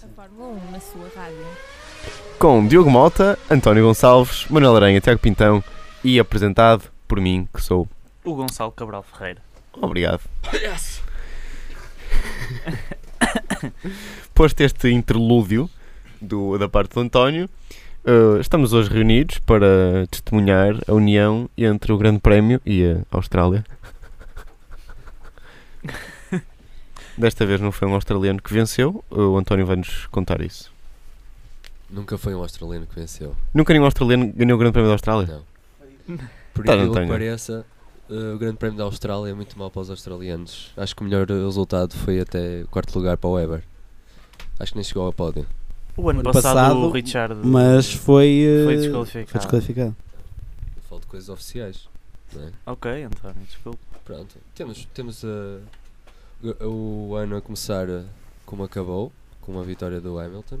A Fórmula 1 na sua rádio. Com Diogo Mota, António Gonçalves, Manuel Aranha, Tiago Pintão e apresentado por mim, que sou. O Gonçalo Cabral Ferreira. Obrigado. Posto este interlúdio do, da parte do António, eh, estamos hoje reunidos para testemunhar a união entre o Grande Prémio e a Austrália. Desta vez não foi um australiano que venceu, o António vai-nos contar isso. Nunca foi um australiano que venceu. Nunca nenhum australiano ganhou o Grande Prémio da Austrália? Não. Por Tá, aquilo que pareça, eh, o Grande Prémio da Austrália é muito mau para os australianos. Acho que o melhor resultado foi até quarto lugar para o Weber. Acho que nem chegou ao pódio. O ano ano passado, passado, o Richard Mas foi, eh, foi foi desqualificado. desqualificado. Eu falo de coisas oficiais. não é? Ok, António, desculpa. Pronto. Temos, temos eh, o, ano a começar eh, como acabou, com uma vitória do Hamilton.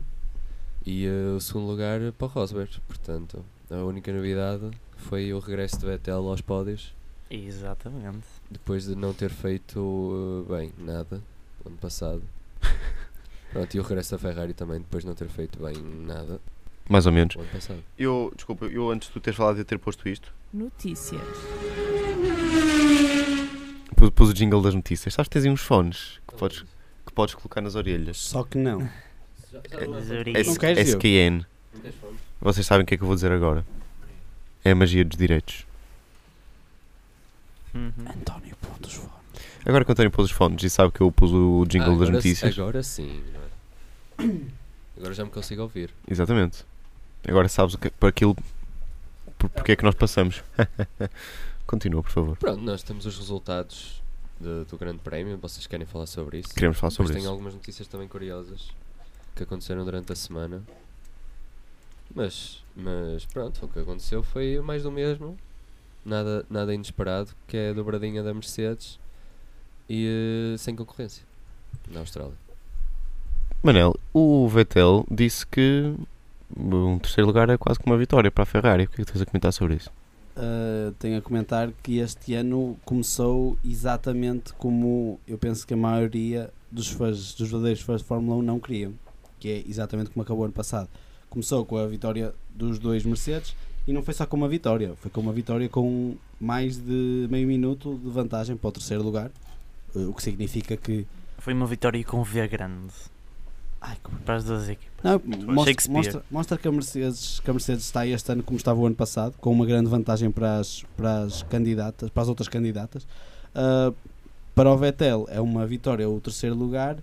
E eh, o segundo lugar para o Rosberg. Portanto, a única novidade foi o regresso de Vettel aos pódios. Exatamente. depois de não ter feito uh, bem nada ano passado. Pronto, e o regresso da Ferrari também depois de não ter feito bem nada Mais ou menos. ano passado. Eu, desculpa, eu antes de tu teres falado de eu ter posto isto, Notícias. Pus, pus o jingle das notícias. Sabes que tens aí uns fones que podes, que podes colocar nas orelhas. Só que não. S- queres, Diogo? SKN. Vocês sabem o que é que eu vou dizer agora. É a magia dos direitos. Uhum. António, pontos fones. Agora que o António pôs os fones e sabe que eu pus o jingle Ah, das agora, notícias. Agora sim. não é? Agora já me consigo ouvir. Exatamente. Agora sabes o que, para aquilo. Por, porque é que nós passamos. Continua, por favor. Pronto, nós temos os resultados de- do Grande Prémio. Vocês querem falar sobre isso? Queremos falar sobre tenho isso. algumas notícias também curiosas que aconteceram durante a semana. Mas, mas pronto, o que aconteceu foi mais do mesmo. Nada, nada inesperado, que é a dobradinha da Mercedes e eh, sem concorrência na Austrália. Manel, o Vettel disse que um terceiro lugar é quase como uma vitória para a Ferrari. O que é que tens a comentar sobre isso? Uh, tenho a comentar que este ano começou exatamente como eu penso que a maioria dos fãs, dos verdadeiros fãs de Fórmula 1 não queriam, que é exatamente como acabou ano passado. Começou com a vitória dos dois Mercedes e não foi só com uma vitória, foi com uma vitória com mais de meio minuto de vantagem para o terceiro lugar, uh, o que significa que Foi uma vitória com V grande ai, para as duas equipas. Não, mostra, mostra, mostra que, a Mercedes, que a Mercedes está este ano como estava o ano passado, com uma grande vantagem para as, para as candidatas, para as outras candidatas. Ah, para o Vettel é uma vitória o terceiro lugar,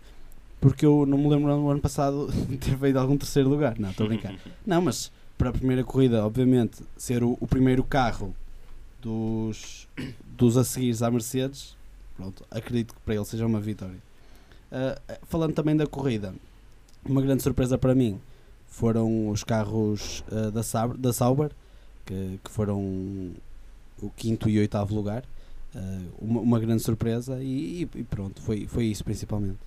porque eu não me lembro no ano passado de ter feito algum terceiro lugar. Não, estou a brincar. Não, mas para a primeira corrida, obviamente, ser o, o primeiro carro dos, dos a seguir à Mercedes, pronto, acredito que para ele seja uma vitória. Ah, falando também da corrida, uma grande surpresa para mim foram os carros ah, da, Sauber, da Sauber que, que foram o quinto e oitavo lugar. Ah, uma, uma grande surpresa e, e- pronto, foi, foi isso principalmente.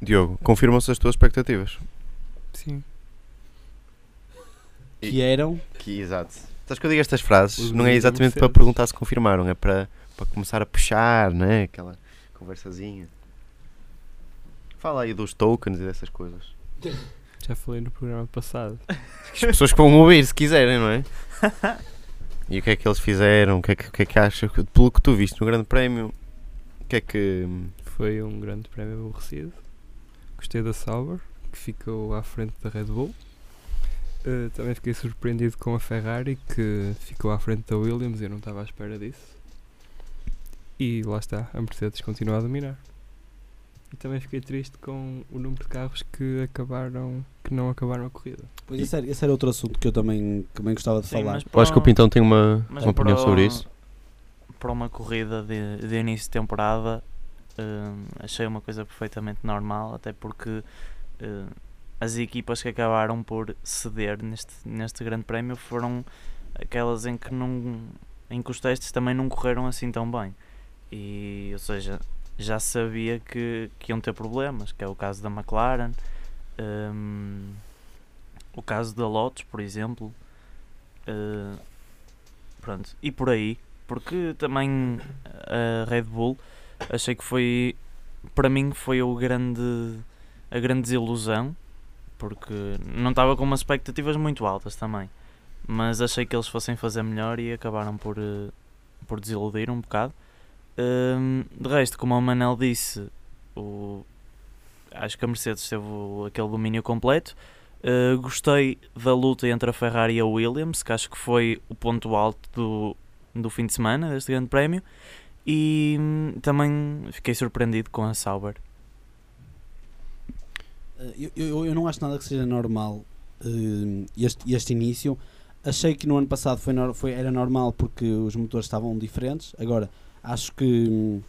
Diogo, confirmam-se as tuas expectativas? Sim. E- Que eram Que, exato. Sabes que eu digo estas frases, Os não é exatamente para perguntar se confirmaram, é para, para começar a puxar, né? Aquela conversazinha. Fala aí dos tokens e dessas coisas. Já falei no programa passado. As pessoas que vão ouvir se quiserem, não é? E o que é que eles fizeram? O que é que, o que, é que achas? Pelo que tu viste no Grande Prémio, o que é que. Foi um grande prémio aborrecido. Gostei da Sauber, que ficou à frente da Red Bull. Uh, também fiquei surpreendido com a Ferrari, que ficou à frente da Williams. Eu não estava à espera disso. E lá está, a Mercedes continua a dominar. E também fiquei triste com o número de carros que acabaram que não acabaram a corrida. Pois esse era, esse era outro assunto que eu também, também gostava de Sim, falar. mas Eu acho que o para- Pintão tem uma, uma opinião para- sobre isso. Para uma corrida de, de início de temporada, hum, achei uma coisa perfeitamente normal, até porque hum, as equipas que acabaram por ceder neste, neste grande prémio foram aquelas em que, não, em que os testes também não correram assim tão bem. E, ou seja, já sabia que, que iam ter problemas, que é o caso da McLaren, hum, o caso da Lotus, por exemplo. uh, pronto, e por aí, porque também a Red Bull achei que foi para mim foi o grande a grande desilusão, porque não estava com umas expectativas muito altas também. Mas achei que eles fossem fazer melhor e acabaram por, eh, por desiludir um bocado. Hum, de resto, como o Manel disse, o, acho que a Mercedes teve o- aquele domínio completo. Uh, gostei da luta entre a Ferrari e a Williams, que acho que foi o ponto alto do, do fim de semana deste Grande Prémio. E hum, também fiquei surpreendido com a Sauber. Eh, Eu, eu, eu não acho nada que seja normal eh, este, este início. Achei que no ano passado foi, foi, era normal porque os motores estavam diferentes. Agora, acho que hum,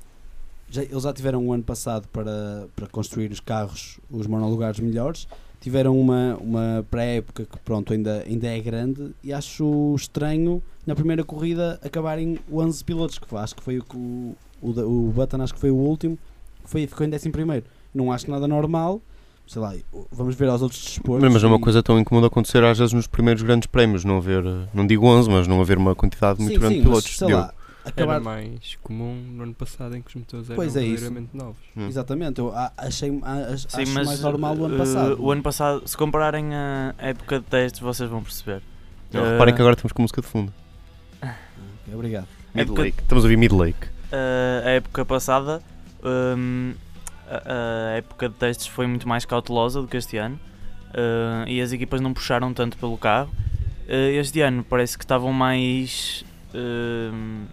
já, eles já tiveram um ano passado para, para construir os carros, os monolugares melhores. Tiveram uma, uma pré-época que pronto, ainda, ainda é grande e acho estranho na primeira corrida acabarem 11 pilotos, que acho que foi o que o, o, Button acho que foi o último, foi, ficou em 11 primeiro. Não acho nada normal, sei lá, vamos ver aos outros desportos. Mas é uma coisa tão incomum acontecer às vezes nos primeiros grandes prémios, não haver, eh, não digo 11, mas não haver uma quantidade muito sim, grande sim, de mas, pilotos. sei Diogo. lá, acabar, Era mais comum no ano passado em que os motores eram Pois é isso. verdadeiramente novos. Hum. Exatamente, eu achei Sim, acho mas mais normal o ano uh, passado. o ano passado, se compararem a época de testes, vocês vão perceber. Não, Uh, reparem que agora temos com música de fundo. Ok, obrigado. Mid época-. Estamos a ouvir Mid Lake. Uh, a época passada, um, a, a época de testes foi muito mais cautelosa do que este ano uh, e as equipas não puxaram tanto pelo carro. Uh, este ano parece que estavam mais um,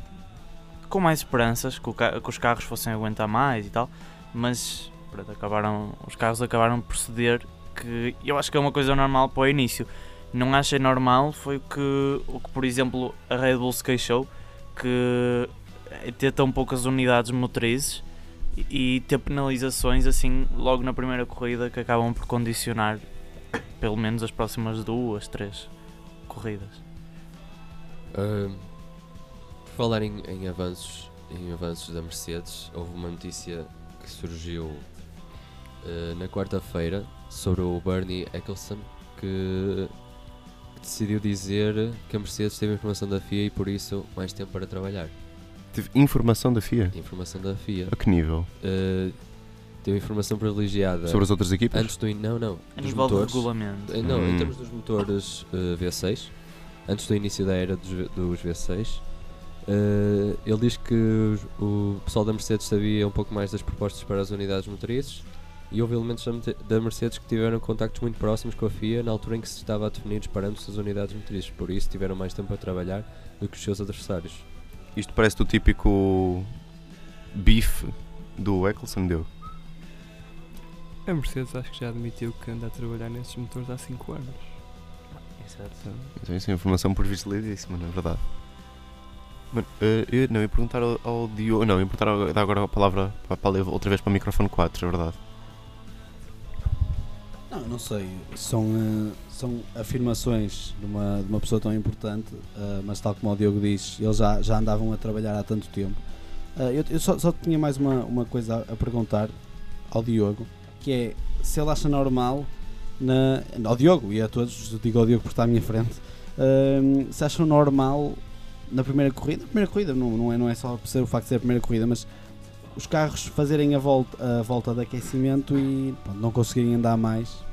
com mais esperanças que, que os carros fossem aguentar mais e tal, mas pronto, acabaram, os carros acabaram por ceder que eu acho que é uma coisa normal para o início. Não achei normal foi o que, o que por exemplo a Red Bull se queixou que é ter tão poucas unidades motrizes e ter penalizações assim logo na primeira corrida que acabam por condicionar pelo menos as próximas duas, três corridas. Por falar em, em avanços, em avanços da Mercedes, houve uma notícia que surgiu eh, na quarta-feira sobre o Bernie Eccleston que, decidiu dizer que a Mercedes teve informação da FIA e por isso mais tempo para trabalhar. Tive informação da FIA. Informação da FIA. A que nível? Eh, teve informação privilegiada Sobre as outras equipas? antes do in- não não A dos nível de motores. regulamento. Eh, Não, em Hum. termos dos motores eh, V6, antes do início da era dos, dos V6, eh, ele diz que os- o pessoal da Mercedes sabia um pouco mais das propostas para as unidades motrizes e houve elementos da, Mercedes que tiveram contactos muito próximos com a FIA na altura em que se estava a definir os parâmetros das unidades motrizes, por isso tiveram mais tempo a trabalhar do que os seus adversários. Isto parece o típico bife do Eccleston deu. A Mercedes acho que já admitiu que anda a trabalhar nesses motores há 5 anos. Exato. Então isso é informação privilegiadíssima, na verdade. Mano, eh, eu não ia perguntar ao, ao Diogo. Não, ia perguntar ao- dar agora a palavra para, outra vez para o microfone 4, é verdade. Não, não sei. São, eh, são afirmações de uma, de uma pessoa tão importante, eh, mas tal como o Diogo diz, eles já, já andavam a trabalhar há tanto tempo. Eh, eu eu só, só tinha mais uma, uma coisa a, a perguntar ao Diogo, que é se ele acha normal, na, ao Diogo e a todos, digo ao Diogo porque está à minha frente, se acham normal na primeira corrida, na primeira corrida não, não, é, não é só por ser o facto de ser a primeira corrida, mas os carros fazerem a volta, a volta de aquecimento e pronto, não conseguirem andar mais.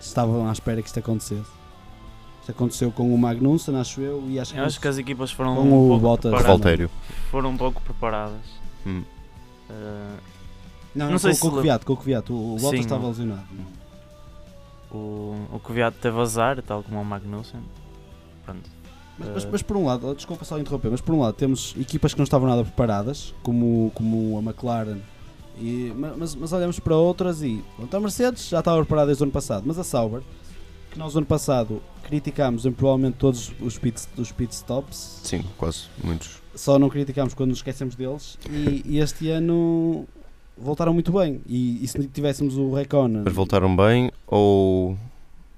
Estavam à espera que isto acontecesse. Isto aconteceu com o Magnussen, acho eu, e acho que, Eu acho que as equipas foram Com um o pouco Bottas. preparadas. Foram um pouco preparadas. Hum. Uh, não, não não sei com, se com o com o Kvyat, o, o Bottas estava lesionado. o, o Kvyat teve azar, tal como o Magnussen. Pronto. Mas, mas, mas por um lado, desculpa só interromper, mas por um lado temos equipas que não estavam nada preparadas, como, como a McLaren, e, ma- mas, mas olhamos para outras e pronto, a Mercedes já estava preparada desde o ano passado, mas a Sauber, que nós no ano passado criticámos em provavelmente todos os pit, os pit stops, Sim, quase. Muitos. só não criticámos quando nos esquecemos deles, e, e este ano voltaram muito bem. E, e se tivéssemos o Reconan, Mas voltaram bem ou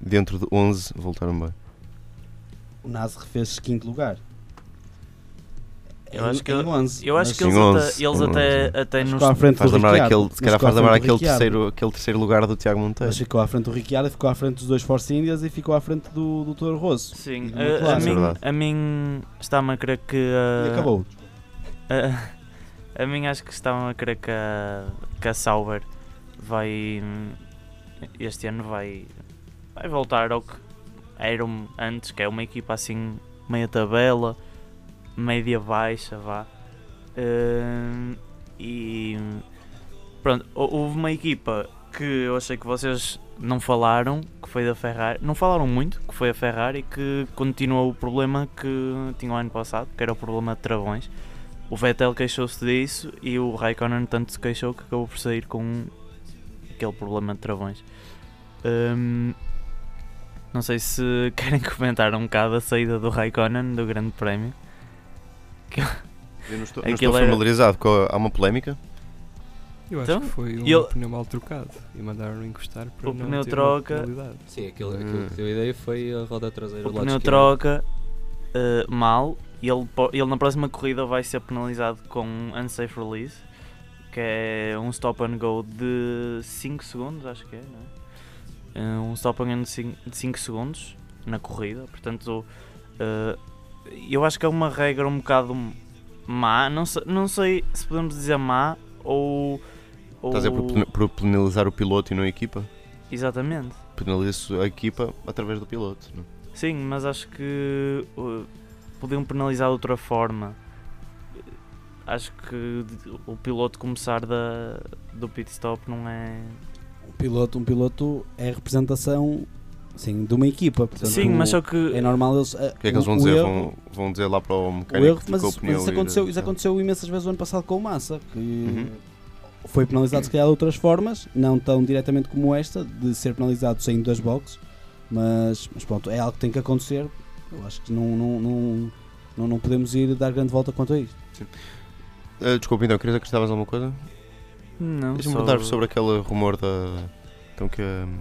dentro de 11 voltaram bem? O Nasr fez quinto lugar. Eu acho que em ele- 11, Eu acho que eles Sim, até, 11, eles sim, até, 11. até nos. ficou à frente Faz do lembrar Ricciardo, aquele, se calhar faz lembrar aquele Ricciardo. terceiro, aquele terceiro lugar do Tiago Monteiro. Mas ficou à frente do Ricciardo, ficou à frente dos dois Force Indias e ficou à frente do, do Toro Rosso. Sim, E a, é mim, a mim está-me a crer que. E a- acabou. A, a mim acho que estavam a crer que a, que a Sauber vai, este ano vai, vai voltar ao que eram antes, que é uma equipa assim, meia tabela, média baixa, vá. Hum, e pronto, hou- houve uma equipa que eu achei que vocês não falaram, que foi da Ferrari, não falaram muito, que foi a Ferrari, que continuou o problema que tinha o ano passado, que era o problema de travões. O Vettel queixou-se disso e o Raikkonen tanto se queixou que acabou por sair com aquele problema de travões. Hum, não sei se querem comentar um bocado a saída do Raikkonen do Grande Prémio. Eu não estou, não estou era- familiarizado com a, há uma polémica. Eu acho Então, que foi um ele- pneu mal trocado e mandaram encostar para O não pneu ter troca-. Sim, aquilo, Hum. aquilo que deu a ideia foi a roda traseira O do lado pneu troca uh, mal e ele, ele na próxima corrida vai ser penalizado com um unsafe release, que é um stop and go de 5 segundos, acho que é, não é? Uh, um stop and de 5 segundos na corrida, portanto uh, eu acho que é uma regra um bocado má, não sei, não sei se podemos dizer má ou. ou... Estás a dizer por, pen- por penalizar o piloto e não a equipa? Exatamente. Penaliza a equipa através do piloto. Não? Sim, mas acho que uh, podiam penalizar de outra forma. Acho que o piloto começar da, do pit stop não é. Um piloto, um piloto é representação sim, de uma equipa. portanto, Sim, mas só que. É normal eles. O que é que eles vão dizer? vão, vão dizer lá para o O mecânico erro, que mas, isso, o mas isso aconteceu, isso aconteceu imensas vezes o ano passado com o Massa, que Uhum. foi penalizado se calhar de outras formas, não tão diretamente como esta, de ser penalizado saindo das boxes, mas, mas pronto, é algo que tem que acontecer. Eu acho que não, não, não, não, não podemos ir dar grande volta quanto a isto. Ah, desculpa, então, querias acrescentavas alguma coisa? Não, Deixa-me só- perguntar sobre aquele rumor da. Então que. hum,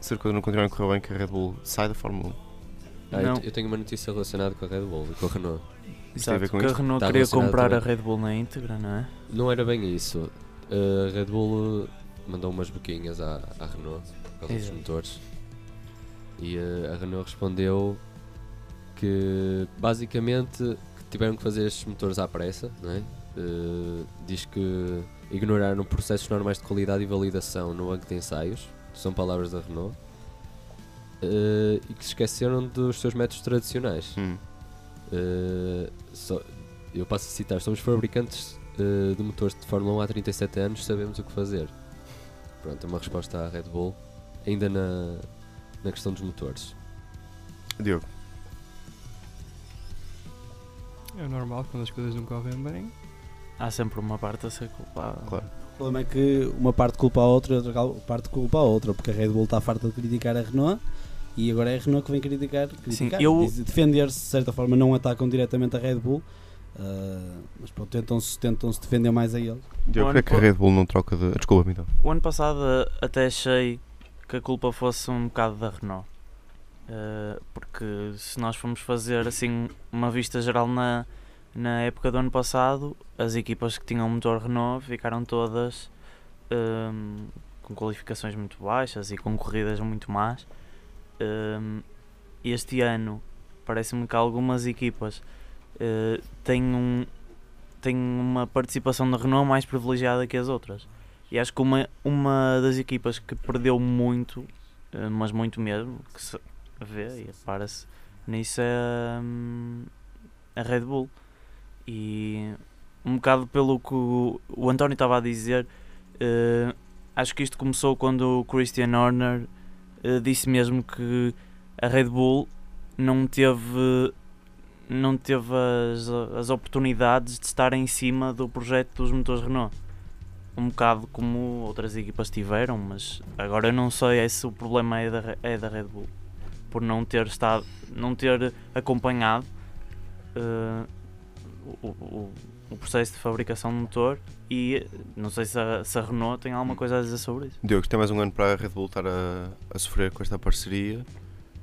se coisas não continuarem a correr bem, que a Red Bull sai da Fórmula 1. Ah, eu Não. te- eu tenho uma notícia relacionada com a Red Bull e com a Renault. Isso tem a ver com que a isto? Renault Está queria relacionado comprar a também. Red Bull na íntegra, não é? Não era bem isso. A Red Bull mandou umas boquinhas à, à Renault por causa dos Exato. motores. E eh, a Renault respondeu que basicamente que tiveram que fazer estes motores à pressa, não é? Eh, diz que ignoraram processos normais de qualidade e validação no banco de ensaios, são palavras da Renault, eh, e que se esqueceram dos seus métodos tradicionais. Hum. Uh, só- eu passo a citar: somos fabricantes uh, de motores de Fórmula 1 há 37 anos, sabemos o que fazer. Pronto, é uma resposta à Red Bull, ainda na, na questão dos motores. Diogo, É normal quando as coisas não correm bem. Há sempre uma parte a ser culpada. Claro. O problema é que uma parte culpa a outra e outra parte culpa a outra, porque a Red Bull está farta de criticar a Renault e agora é a Renault que vem criticar, criticar eu- diz- defender-se de certa forma, não atacam diretamente a Red Bull, ah, mas pronto, tentam-se tentam -se defender mais a eles. Porquê é que a Red Bull não troca de. Desculpa-me então. O ano passado eh, até achei que a culpa fosse um bocado da Renault. Eh, porque se nós formos fazer assim uma vista geral na, na época do ano passado, as equipas que tinham motor Renault ficaram todas ehm, com qualificações muito baixas e com corridas muito más. Ehm, este ano parece-me que algumas equipas eh, têm, um, têm uma participação da Renault mais privilegiada que as outras. E acho que uma, uma das equipas que perdeu muito, eh, mas muito mesmo, que se vê e repara-se nisso é hum, a Red Bull. E um bocado pelo que o, António estava a dizer, eh, acho que isto começou quando o Christian Horner eh, disse mesmo que a Red Bull não teve não teve as, as oportunidades de estar em cima do projeto dos motores Renault. Um bocado como outras equipas tiveram, mas agora eu não sei se o problema é da, é da Red Bull por não ter estado, não ter acompanhado eh, o, o, o processo de fabricação do motor e não sei se a, se a Renault tem alguma coisa a dizer sobre isso. Diogo, isto é mais um ano para a Red Bull estar a, a sofrer com esta parceria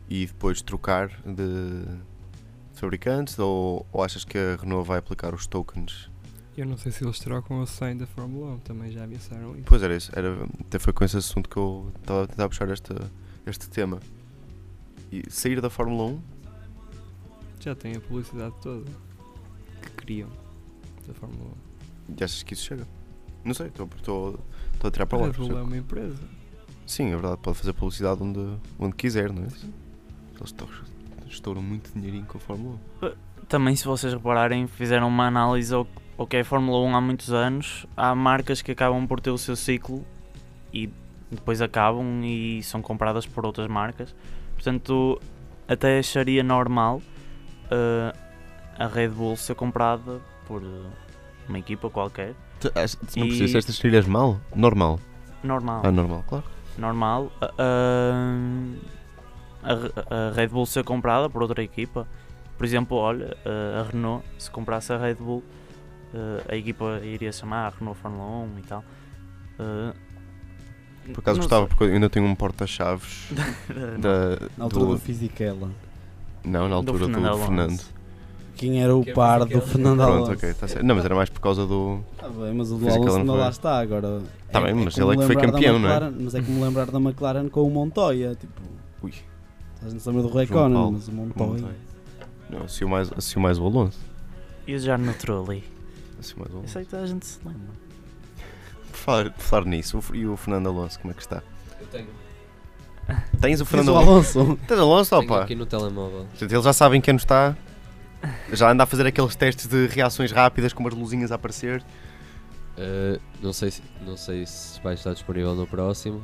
e depois trocar de, de fabricantes ou, ou achas que a Renault vai aplicar os tokens? Eu não sei se eles trocam ou saem da Fórmula 1, também já ameaçaram isso. Pois era isso, era, até foi com esse assunto que eu estava a tentar puxar este, este tema. E sair da Fórmula 1? Já têm a publicidade toda que criam da Fórmula E achas que isso chega? Não sei, estou- a tirar 1. A palavras. Red Bull é uma empresa. Sim, é verdade, pode fazer publicidade onde, onde quiser, não é? Eles estouram, muito dinheirinho com a Fórmula 1. Também, se vocês repararem, fizeram uma análise ao, ao que é a Fórmula 1 há muitos anos. Há marcas que acabam por ter o seu ciclo e depois acabam e são compradas por outras marcas. Portanto, até acharia normal eh, a Red Bull ser comprada por eh, uma equipa qualquer. Tu, tu não E- percebes estas trilhas mal? Normal. Normal. Ah, normal, claro. normal a, a- a Red Bull ser comprada por outra equipa. Por exemplo, olha, a Renault, se comprasse a Red Bull, eh, a equipa iria chamar Renault Fórmula 1 e tal. Eh, Por acaso não gostava, sei. porque eu ainda tenho um porta-chaves da. Na altura do, do Fisichella. Não, na altura do, Fernando Alonso. Fernando. Quem era o é par do. Fernando Pronto, Alonso? ok, tá certo. Não, mas era mais por causa do. Tá bem, mas o do Alonso não ainda lá está agora. Tá bem, mas como ele é que foi campeão, não é? Mas é como lembrar da McLaren com o Montoya. Tipo, Ui. a gente se lembra do Paulo. mas o Montoya. Montoya. Não, assistiu mais, assistiu mais o Alonso. E o Jarno Trulli. Assistiu mais o Alonso. sei que toda a gente se lembra. Por falar, por falar nisso, e o Fernando Alonso, como é que está? Eu tenho, Tens o Fernando o Alonso? Tens Alonso, tenho opa? aqui no telemóvel. Eles já sabem quem não está. Já anda a fazer aqueles testes de reações rápidas com umas luzinhas a aparecer. Uh, não, sei se, não sei se vai estar disponível no próximo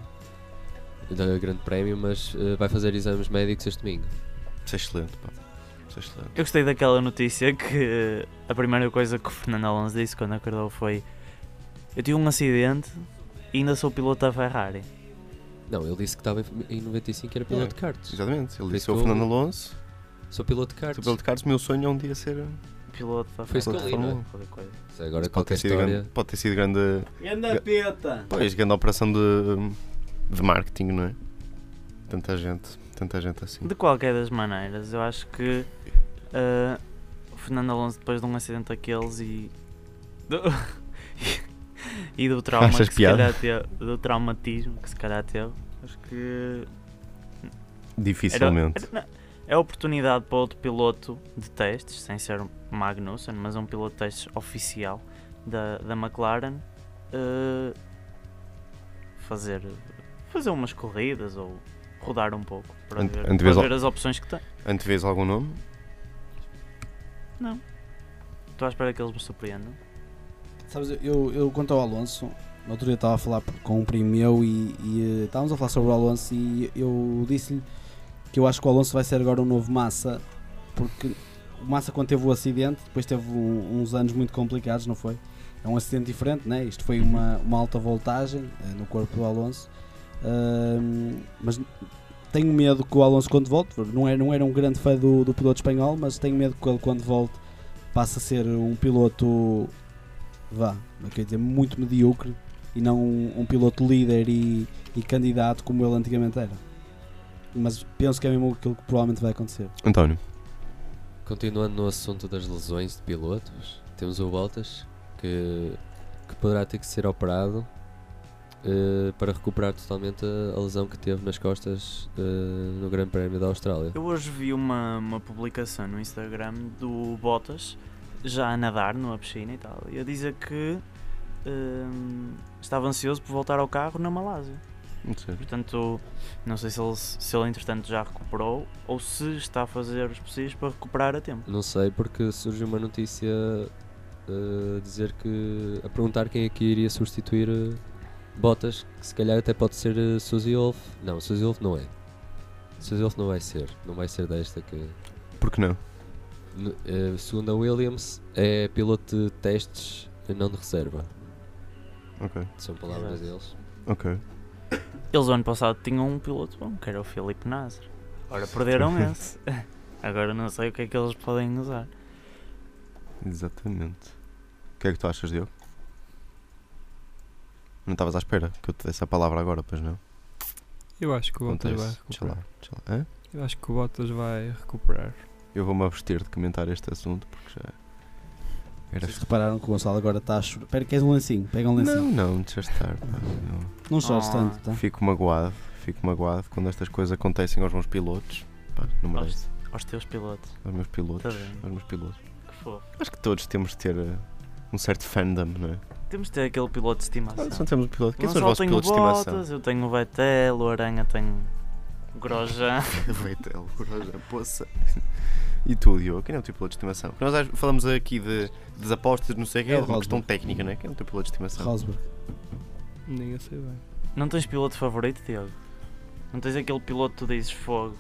da Grande Prémio, mas uh, vai fazer exames médicos este domingo. Isso é excelente, pá. Isso é excelente. Eu gostei daquela notícia que a primeira coisa que o Fernando Alonso disse quando acordou foi Eu tive um acidente e ainda sou piloto da Ferrari. Não, ele disse que estava em- em 95 e era piloto É, de karts. Exatamente. Ele disse eu- Fernando Alonso, Sou piloto de sou karts. piloto de carros, meu sonho é um dia ser. Piloto da Foi isso que Ferrari. eu li, não é? Se Agora Pode ter, sido grande, pode ter sido grande. Ganda peta! Pois, grande operação de, de marketing, não é? Tanta gente, tanta gente assim. De qualquer das maneiras, eu acho que ah, o Fernando Alonso, depois de um acidente daqueles e. Do, e do trauma Achas que se piada? calhar teve, do traumatismo que se calhar teve, acho que era, Dificilmente. era- não, é a oportunidade para outro piloto de testes, sem ser Magnussen, mas um piloto de testes oficial da, da McLaren, ah, fazer, fazer umas corridas ou rodar um pouco para, Ante- ver, para ver as opções que tem. Antevês algum nome? Estou à espera que eles me surpreendam. Sabes, eu, eu quanto ao Alonso, no outro dia estava a falar com um primo meu e, e, eh, estávamos a falar sobre o Alonso e eu disse-lhe que eu acho que o Alonso vai ser agora o novo Massa, porque o Massa quando teve o acidente, depois teve um- uns anos muito complicados, não foi? É um acidente diferente, né? isto foi uma, uma alta voltagem eh, no corpo do Alonso, Ahm, mas tenho medo que o Alonso quando volte, não era, não era um grande fã do, do piloto espanhol, mas tenho medo que ele quando volte passe a ser um piloto vá, quer dizer, muito medíocre e não um, um piloto líder e, e candidato como ele antigamente era. Mas penso que é mesmo aquilo que provavelmente vai acontecer. António. Continuando no assunto das lesões de pilotos, temos o Bottas que, que poderá ter que ser operado eh, para recuperar totalmente a, a lesão que teve nas costas eh, no Grande Prémio da Austrália. Eu hoje vi uma, uma publicação no Instagram do Bottas já a nadar numa piscina e tal, e a dizer que hum, estava ansioso por voltar ao carro na Malásia. Sei. Portanto, não sei se ele, se ele entretanto já recuperou ou se está a fazer os possíveis para recuperar a tempo. Não sei porque surgiu uma notícia eh, a dizer que a perguntar quem é que iria substituir eh, Bottas, que se calhar até pode ser uh, Suzy Wolf. Não, Suzy Wolf não é. Suzy Wolf não vai ser, não vai ser desta que Por que não? Eh, segundo a Williams, é piloto de testes e não de reserva. Ok. São palavras deles. Ok. Eles, o ano passado, tinham um piloto bom, que era o Felipe Nasser. Ora, perderam esse. Agora não sei o que é que eles podem usar. Exatamente. O que é que tu achas, Diogo? Não estavas à espera que eu te desse a palavra agora, pois não? Eu acho que o Bottas vai lá. recuperar. Lá. Hã? Eu acho que o Bottas vai recuperar. Eu vou-me abster de comentar este assunto porque já. Era. Vocês repararam que o Gonçalo agora está a chorar. Espera, queres um lencinho? Pega um lencinho. Não, não, deixa estar. pá, não. Não, chores Ah. tanto, tá? Fico magoado, fico magoado quando estas coisas acontecem aos meus pilotos. Pá, não merece. Aos, aos teus pilotos. Aos meus pilotos. Tá. Aos meus pilotos. Que fofo. Acho que todos temos de ter eh, um certo fandom, não é? Temos de ter aquele piloto de estimação. Ah, Só temos um piloto. Quem Não são os vossos tenho pilotos de estimação? Eu tenho o Vettel, o Aranha tem o Grosjean. Vettel, Grosjean, poça. E tu, Diogo, quem é o teu piloto de estimação? Porque nós falamos aqui de, das apostas, não sei o que, É é o uma questão técnica, não é? Quem é o teu piloto de estimação? Rosberg. Nem eu sei bem. Não tens piloto favorito, Tiago? Não tens aquele piloto que tu dizes fogo?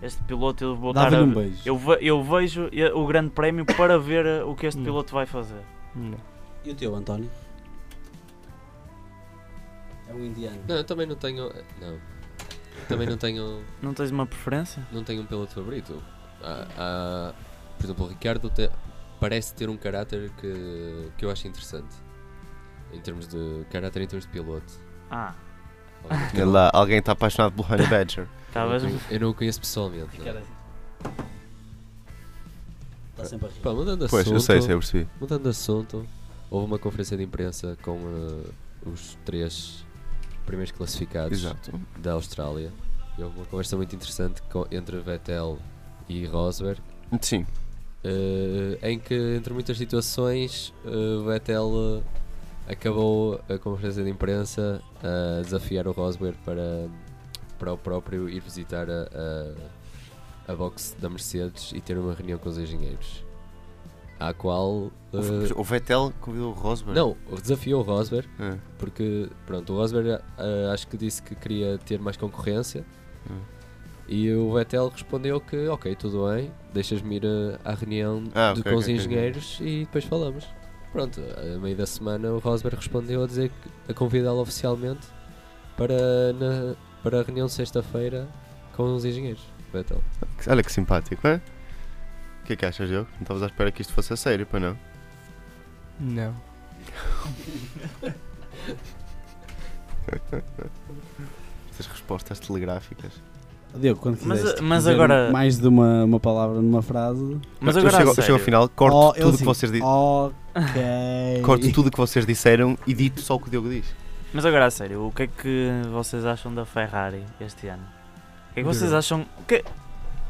Este piloto eu vou a... um beijo. Eu, ve- eu vejo eh, o grande prémio para ver eh, o que este piloto vai fazer. Não. E o teu, António? É um indiano. Não, eu também não tenho. Não. Também não tenho. Não tens uma preferência? Não tenho um piloto favorito. Há- há- por exemplo, o Ricardo te- parece ter um caráter que, que eu acho interessante. Em termos de caráter, em termos de piloto. Ah, Olha lá, alguém está apaixonado pelo Honey Badger. estavas. eu, não, eu não o conheço pessoalmente. não é? Está sempre a rir. Pá, mudando de Pois, assunto, eu sei, sei, eu percebi. mudando de assunto, houve uma conferência de imprensa com eh, os três primeiros classificados Exato. da Austrália. E houve uma conversa muito interessante com- entre Vettel e Rosberg. Sim, eh, em que, entre muitas situações, eh, Vettel eh, acabou a conferência de imprensa a desafiar o Rosberg para, para o próprio ir visitar a, a, a box da Mercedes e ter uma reunião com os engenheiros. À qual. eh, o Vettel convidou o Rosberg. não, desafiou o Rosberg É. porque pronto, o Rosberg eh, acho que disse que queria ter mais concorrência Hum. E o Vettel respondeu que ok, tudo bem, deixas-me ir eh, à reunião Ah, de- ok, com os engenheiros e depois falamos. Pronto, a meio da semana o Rosberg respondeu a dizer que a convidá-lo oficialmente para, na- para a reunião de sexta-feira com os engenheiros. Vettel. Olha que simpático, é? O que é que achas, Diogo? Não estavas à espera que isto fosse a sério, para não? Não. Essas respostas telegráficas. Diogo, quando Mas- quiseste mas dizer agora- mais de uma, uma palavra numa frase. Mas eu agora a chego, eu chego ao final, corto Oh, tudo o assim, que vocês di- Ok. corto tudo o que vocês disseram e dito só o que o Diogo diz. Mas agora a sério, o que é que vocês acham da Ferrari este ano? O que é que vocês acham? o que-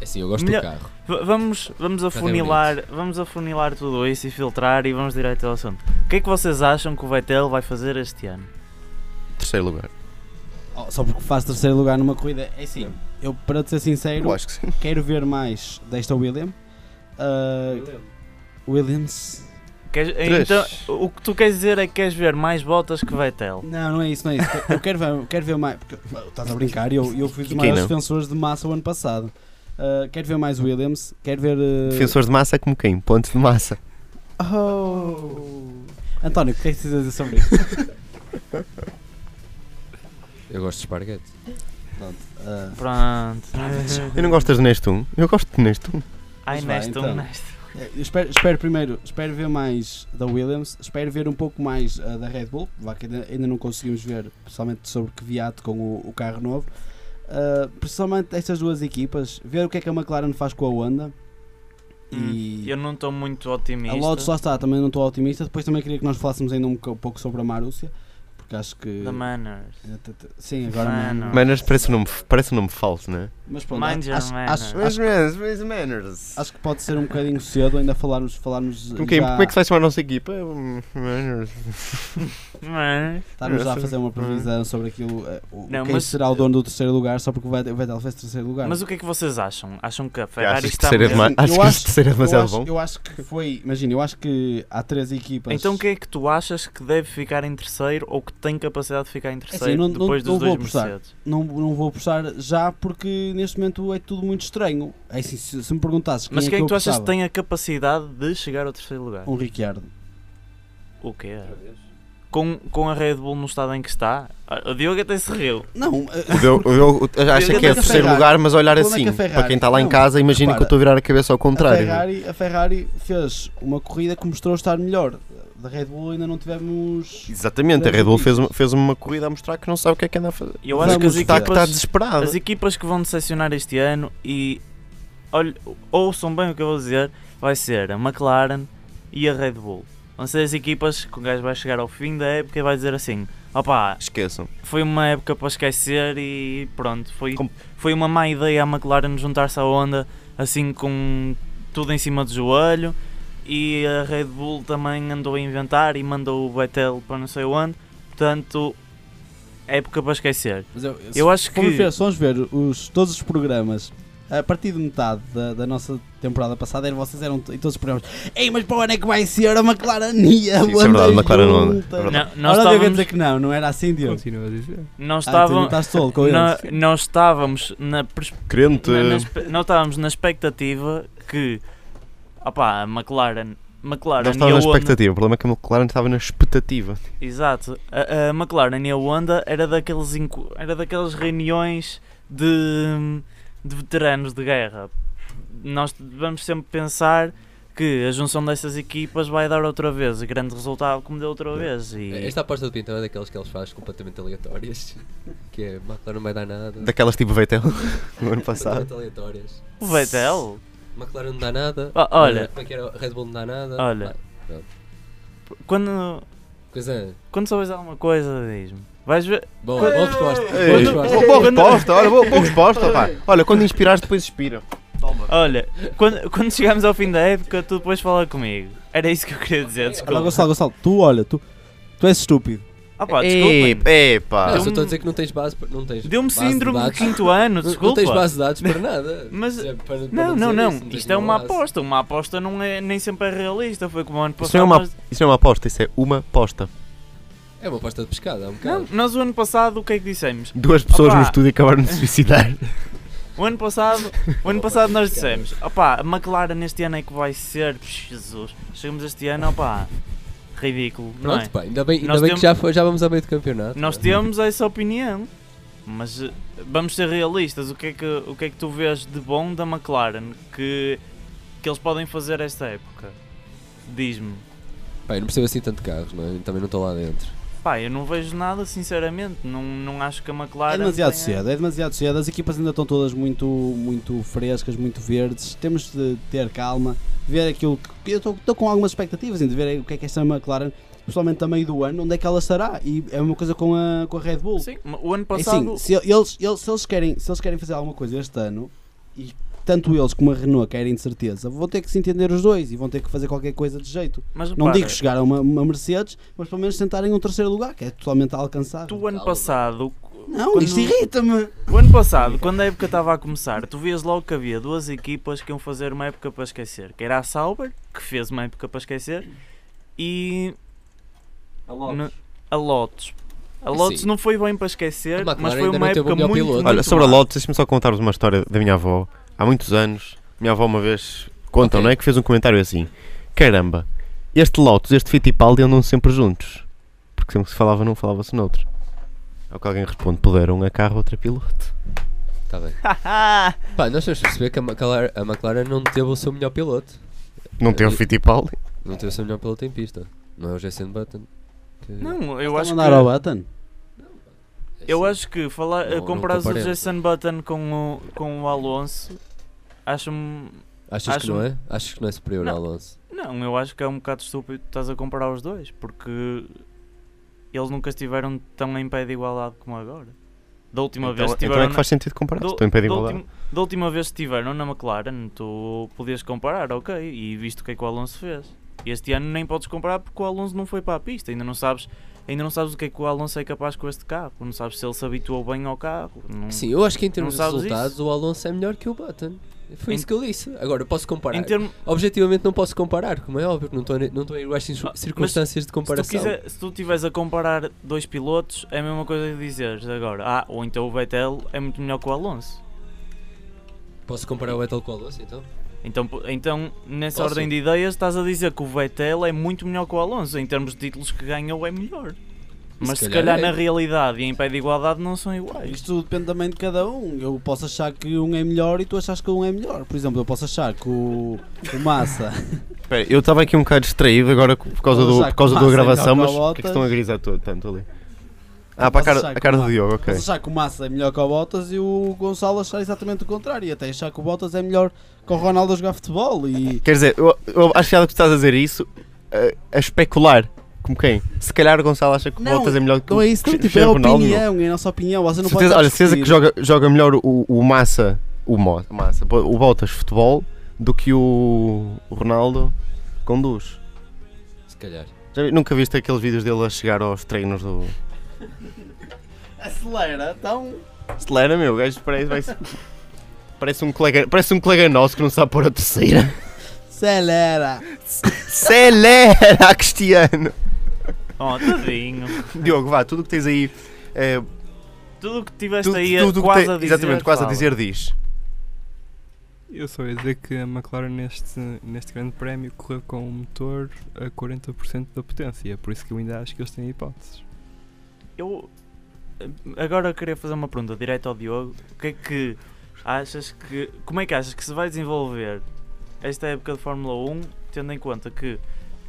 É assim, eu gosto Melhor- do carro. v- vamos, vamos afunilar, vamos afunilar tudo isso e filtrar e vamos direto ao assunto. O que é que vocês acham que o Vettel vai fazer este ano? Terceiro lugar. Oh, só porque faz terceiro lugar numa corrida. É assim, eu para te ser sincero, que quero ver mais desta William. Ah, Williams. Queres- então, o que tu queres dizer é que queres ver mais voltas que Vettel? Não, não é isso, não é isso. Eu quero ver, quero ver mais. Porque, estás a brincar, eu, eu fui dos maiores defensores de massa o ano passado. Ah, quero ver mais Williams. Quero ver. ah, Defensores de massa como quem? Pontos de massa. Oh. António, o que é que precisas dizer sobre isso? Eu gosto de esparguete. Pronto. Ah, Pronto. Eu não gostas de Neste 1? Eu gosto de Neste 1. Ai, Mas vai, neste, então. um, neste. eu espero, espero primeiro espero ver mais da Williams, espero ver um pouco mais ah, da Red Bull, vá que ainda, ainda não conseguimos ver, principalmente sobre Kvyat com o, o carro novo. Ah, principalmente estas duas equipas, ver o que é que a McLaren faz com a Honda. E Eu não estou muito a otimista. Lotus lá está, também não estou otimista. Depois também queria que nós falássemos ainda um pouco sobre a Marúcia, porque acho que. The Manners. Sim, agora não. Manners parece um nome, parece um nome falso, não é? Mas pronto, Mind your acho, manners. acho, acho, Manners, Manners. acho que pode ser um bocadinho cedo ainda falarmos. falarmos Como, quem, já- como é que se vai chamar a nossa equipa? Hum, Manners. Estarmos já a fazer uma previsão sobre aquilo, eh, o, Não, quem mas- será o dono do terceiro lugar, só porque o Vettel, o Vettel fez terceiro lugar. mas o que é que vocês acham? Acham que a Ferrari que está é demais? Acho Eu que acho- terceiro é demasiado bom. eu acho que foi, imagina, eu acho que há três equipas. Então quem é que tu achas que deve ficar em terceiro ou que tem capacidade de ficar em terceiro assim, não- depois não dos vou dois apostar. Mercedes? Não, não vou puxar já porque neste momento é tudo muito estranho. É assim, se, se me perguntasses quem Mas é quem é que que tu eu achas que tem a capacidade de chegar ao terceiro lugar? Um Ricciardo. O quê? Com, com a Red Bull no estado em que está? O Diogo até se riu. Não, O Diogo- o Diogo acha Eu que é tenho que a terceiro Ferrari- lugar, mas olhar é que assim. a Para quem está lá em casa, imagina que eu estou a virar a cabeça ao a contrário. Ferrari, a Ferrari fez uma corrida que mostrou estar melhor. Da Red Bull ainda não tivemos. Exatamente, a Red Bull fez, uma- fez uma corrida a mostrar que não sabe o que é que anda a fazer. Eu acho que as Está, que está equipas, desesperado. as equipas que vão decepcionar este ano e olha, ouçam bem o que eu vou dizer, vai ser a McLaren e a Red Bull. Vão ser as equipas que o gajo vai chegar ao fim da época e vai dizer assim: opá, Esqueçam. foi uma época para esquecer e pronto, foi, Com- foi uma má ideia a McLaren juntar-se à Honda assim com tudo em cima do joelho e a Red Bull também andou a inventar e mandou o Vettel para não sei onde. Portanto, época para esquecer. Mas eu, Eu acho Vamos que- ver, vamos ver os, todos os programas. A partir de metade da, da nossa temporada passada, eram, vocês eram em todos os programas. Ei, mas para o ano é que vai ser a McLaren e a Sim, isso é verdade, McLaren não. É. Não, nós Ora, estávamos, dizer que não, não era assim, Diogo. Continuo a dizer. nós Ah, não estávamos, com nó- eles. nós estávamos na, pers- Crente. na- na nós estávamos na expectativa que opá, a McLaren, McLaren Não estava na Honda, expectativa. O problema é que a McLaren estava na expectativa. exato, a, a McLaren e a Honda era daqueles era daquelas reuniões de, de veteranos de guerra. Nós vamos sempre pensar que a junção dessas equipas vai dar outra vez o grande resultado como deu outra vez e Esta aposta do Pintão é daquelas que eles fazem completamente aleatórias. Que é, McLaren não vai dar nada. Daquelas tipo Vettel no ano passado. Completamente aleatórias. o Vettel McLaren não dá nada. Ah, olha. eh, Como é que era? Red Bull não dá nada. Olha. Pá, quando, Coisa. quando souberes alguma coisa diz-me vais ver Bom, boa resposta. Boa boa, resposta. boa resposta, olha, boa, boa resposta, pá. Olha, quando inspirares, depois inspira. Olha, quando, quando chegarmos ao fim da época, tu depois fala comigo. Era isso que eu queria dizer, Olha, desculpa. Gonçalo, Gonçalo, tu olha, tu, tu és estúpido. Ah pá, Ei, desculpem. epá. Não, Deu-me- só estou a dizer que não tens base. para- Não tens Deu-me base de síndrome de dados. quinto ano, Não- desculpa. Não tens base de dados para nada. Mas- é para- para Não, não, dizer não. isso, tens Isto é uma base. aposta. Uma aposta não é, nem sempre é realista. Foi como o ano Isso não, é passado. uma, nós- isso não é uma aposta, isso é uma aposta. É uma aposta de pescada, é um Não, bocado. nós o ano passado o que é que dissemos? Duas pessoas Opa. no estúdio acabaram de se suicidar. O ano passado, o ano passado nós dissemos, opá, a McLaren neste ano é que vai ser, Psh, Jesus, chegamos este ano, opá, ridículo, não Pronto, é? pá, ainda bem, ainda Nós bem temos- que já, foi, já vamos ao meio do campeonato. Nós pá. temos essa opinião, mas eh, vamos ser realistas, o que é que, o que, é que tu vês de bom da McLaren que, que eles podem fazer esta época? Diz-me. Pá, eu não percebo assim tanto de carros, não é? Também não estou lá dentro. Pá, eu não vejo nada, sinceramente, não, não acho que a McLaren... É demasiado tenha- cedo, é demasiado cedo. As equipas ainda estão todas muito, muito frescas, muito verdes. Temos de ter calma, ver aquilo que. Eu estou com algumas expectativas em de ver o que é que esta McLaren, principalmente a meio do ano, onde é que ela estará. E é uma coisa com a, com a Red Bull. Sim, o ano É passado... assim, se eles, eles, se, eles querem, se eles querem fazer alguma coisa este ano, e tanto eles como a Renault querem de certeza, vão ter que se entender os dois e vão ter que fazer qualquer coisa de jeito. mas Não repara, digo chegar a uma, uma Mercedes, mas pelo menos tentarem um terceiro lugar, que é totalmente alcançável. tu o ano Calma. passado... Não, quando- isto irrita-me. O ano passado, quando a época estava a começar, tu vias logo que havia duas equipas que iam fazer uma época para esquecer. Que era a Sauber, que fez uma época para esquecer, e a Lotus. A Lotus Sim. não foi bem para esquecer, A McLaren mas foi uma época muito, muito Olha, sobre a. Lotus, deixa-me só contar-vos uma história da minha avó. Há muitos anos, minha avó uma vez contam, Ok. não é? Que fez um comentário assim: Caramba, este Lotus, este Fittipaldi andam sempre juntos. Porque sempre que se falava num, falava-se noutro. Ao que alguém responde: Puderam a carro outra piloto. Está bem. Pá, nós temos de perceber que a McLaren, a McLaren não teve o seu melhor piloto. Não tem o Eh, Fittipaldi. Não teve o seu melhor piloto em pista. Não é o Jason Button. que- Não, eu acho mandar ao que. button? Eu acho que falar, Não- não comparar o. Jason Button com o, com o Alonso, acho-me. Achas acho- que não é? Achas que não é superior Não. ao Alonso? Não, eu acho que é um bocado estúpido estás a comparar os dois, porque eles nunca estiveram tão em pé de igualdade como agora. Da última Então, vez então estiveram é que na- faz sentido comparar. do- Estou em pé de da igualdade. ultim- da última vez que estiveram na McLaren, tu podias comparar, ok, e visto o que é que o Alonso fez. Este ano nem podes comparar porque o Alonso não foi para a pista, ainda não sabes, ainda não sabes o que é que o Alonso é capaz com este carro, não sabes se ele se habituou bem ao carro. não- Sim, eu acho que em termos de resultados isso? o Alonso é melhor que o Button. Foi Em- isso que eu disse. Agora, eu posso comparar. termo- Objetivamente não posso comparar, como é óbvio, não estou, não estou em iguais Ah, mas circunstâncias de se tu, comparação. se tu estiveres a comparar dois pilotos, é a mesma coisa de dizeres agora, ah, ou então o Vettel é muito melhor que o Alonso. Posso comparar o Vettel com o Alonso então? Então, então nessa Posso? ordem de ideias, estás a dizer que o Vettel é muito melhor que o Alonso, em termos de títulos que ganhou, é melhor. Mas se, calhar calhar, é. na realidade e em pé de igualdade não são iguais. Isto depende também de cada um. Eu posso achar que um é melhor e tu achas que um é melhor. Por exemplo, eu posso achar que o, o Massa. Espera, eu estava aqui um bocado distraído agora por causa, do, por causa da gravação, melhor mas que o que é que estão a grisar todo, tanto ali? Ah, para a cara, a cara do Diogo, ok. Posso achar que o Massa é melhor que o Bottas e o Gonçalo achar exatamente o contrário. E até achar que o Bottas é melhor que o Ronaldo a jogar futebol. E Quer dizer, eu, eu acho que tu estás a dizer isso a, a especular. Como quem? Se calhar o Gonçalo acha que o Não, Bottas é melhor que não o é isso, não, tipo, é a Ronaldo, não. opinião, é a nossa opinião. Você não Certeza, pode olha, certeza que joga, joga melhor o, o Massa, o Mo, Massa, o Bottas futebol do que o, o Ronaldo conduz. Se calhar. Já vi- nunca viste aqueles vídeos dele a chegar aos treinos do. Acelera, então. Acelera, meu, o gajo parece, vai- parece, um colega, parece um colega nosso que não sabe pôr a terceira. Acelera. Acelera, Cristiano! Oh, tadinho. Diogo, vá, tudo o que tens aí. É, Tudo o que tiveste tudo, aí tudo o que quase te- a dizer. Exatamente, quase a fala. dizer diz. Eu só ia dizer que a McLaren neste, neste grande prémio correu com um motor a 40% da potência, por isso que eu ainda acho que eles têm hipóteses. Eu agora queria fazer uma pergunta direto ao Diogo. O que é que achas que. Como é que achas que se vai desenvolver esta época de Fórmula 1, tendo em conta que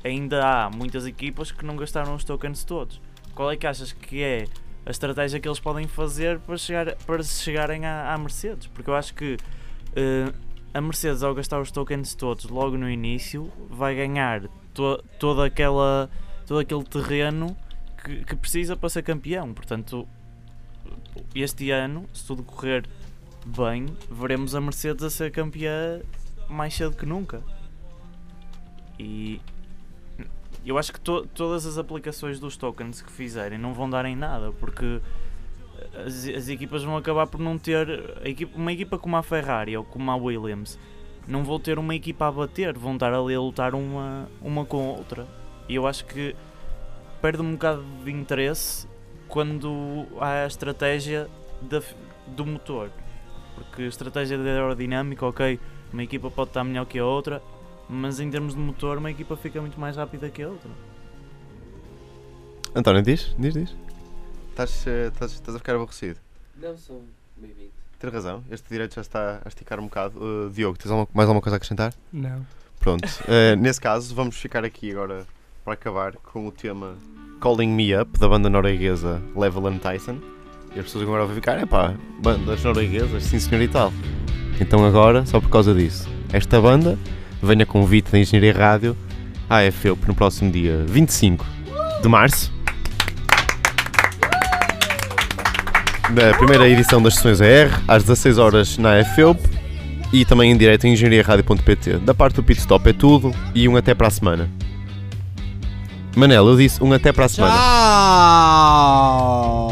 ainda há muitas equipas que não gastaram os tokens todos? Qual é que achas que é a estratégia que eles podem fazer para, chegar, para chegarem à, à Mercedes? Porque eu acho que eh, a Mercedes, ao gastar os tokens todos logo no início, vai ganhar to, toda aquela, todo aquele terreno que, que precisa para ser campeão. Portanto, este ano, se tudo correr bem, veremos a Mercedes a ser campeã mais cedo que nunca. E eu acho que to- todas as aplicações dos tokens que fizerem não vão dar em nada, porque as, as equipas vão acabar por não ter. equipa- uma equipa como a Ferrari ou como a Williams não vão ter uma equipa a bater, vão estar ali a lutar uma, uma com a outra. E eu acho que perde um bocado de interesse quando há a estratégia da do motor. Porque estratégia de aerodinâmica, ok, uma equipa pode estar melhor que a outra, mas em termos de motor, uma equipa fica muito mais rápida que a outra. António, diz? Diz, diz. Estás, eh, estás, estás a ficar aborrecido. Não, são meio 20. Tens razão, este direito já está a esticar um bocado. Uh, Diogo, tens alguma- mais alguma coisa a acrescentar? Não. Pronto, eh, nesse caso, vamos ficar aqui agora para acabar com o tema Calling Me Up da banda norueguesa Leveland Tyson. E as pessoas agora vão ficar, é pá, bandas norueguesas, sim senhor e tal. Então agora, só por causa disso, esta banda venha convite da Engenharia Rádio à FEUP no próximo dia 25 de março. Na primeira edição das sessões AR, às 16 horas na FEUP e também em direto em engenhariaradio.pt. Da parte do Pit Stop é tudo e um até para a semana. Manel, eu disse um até para a semana. Tchau.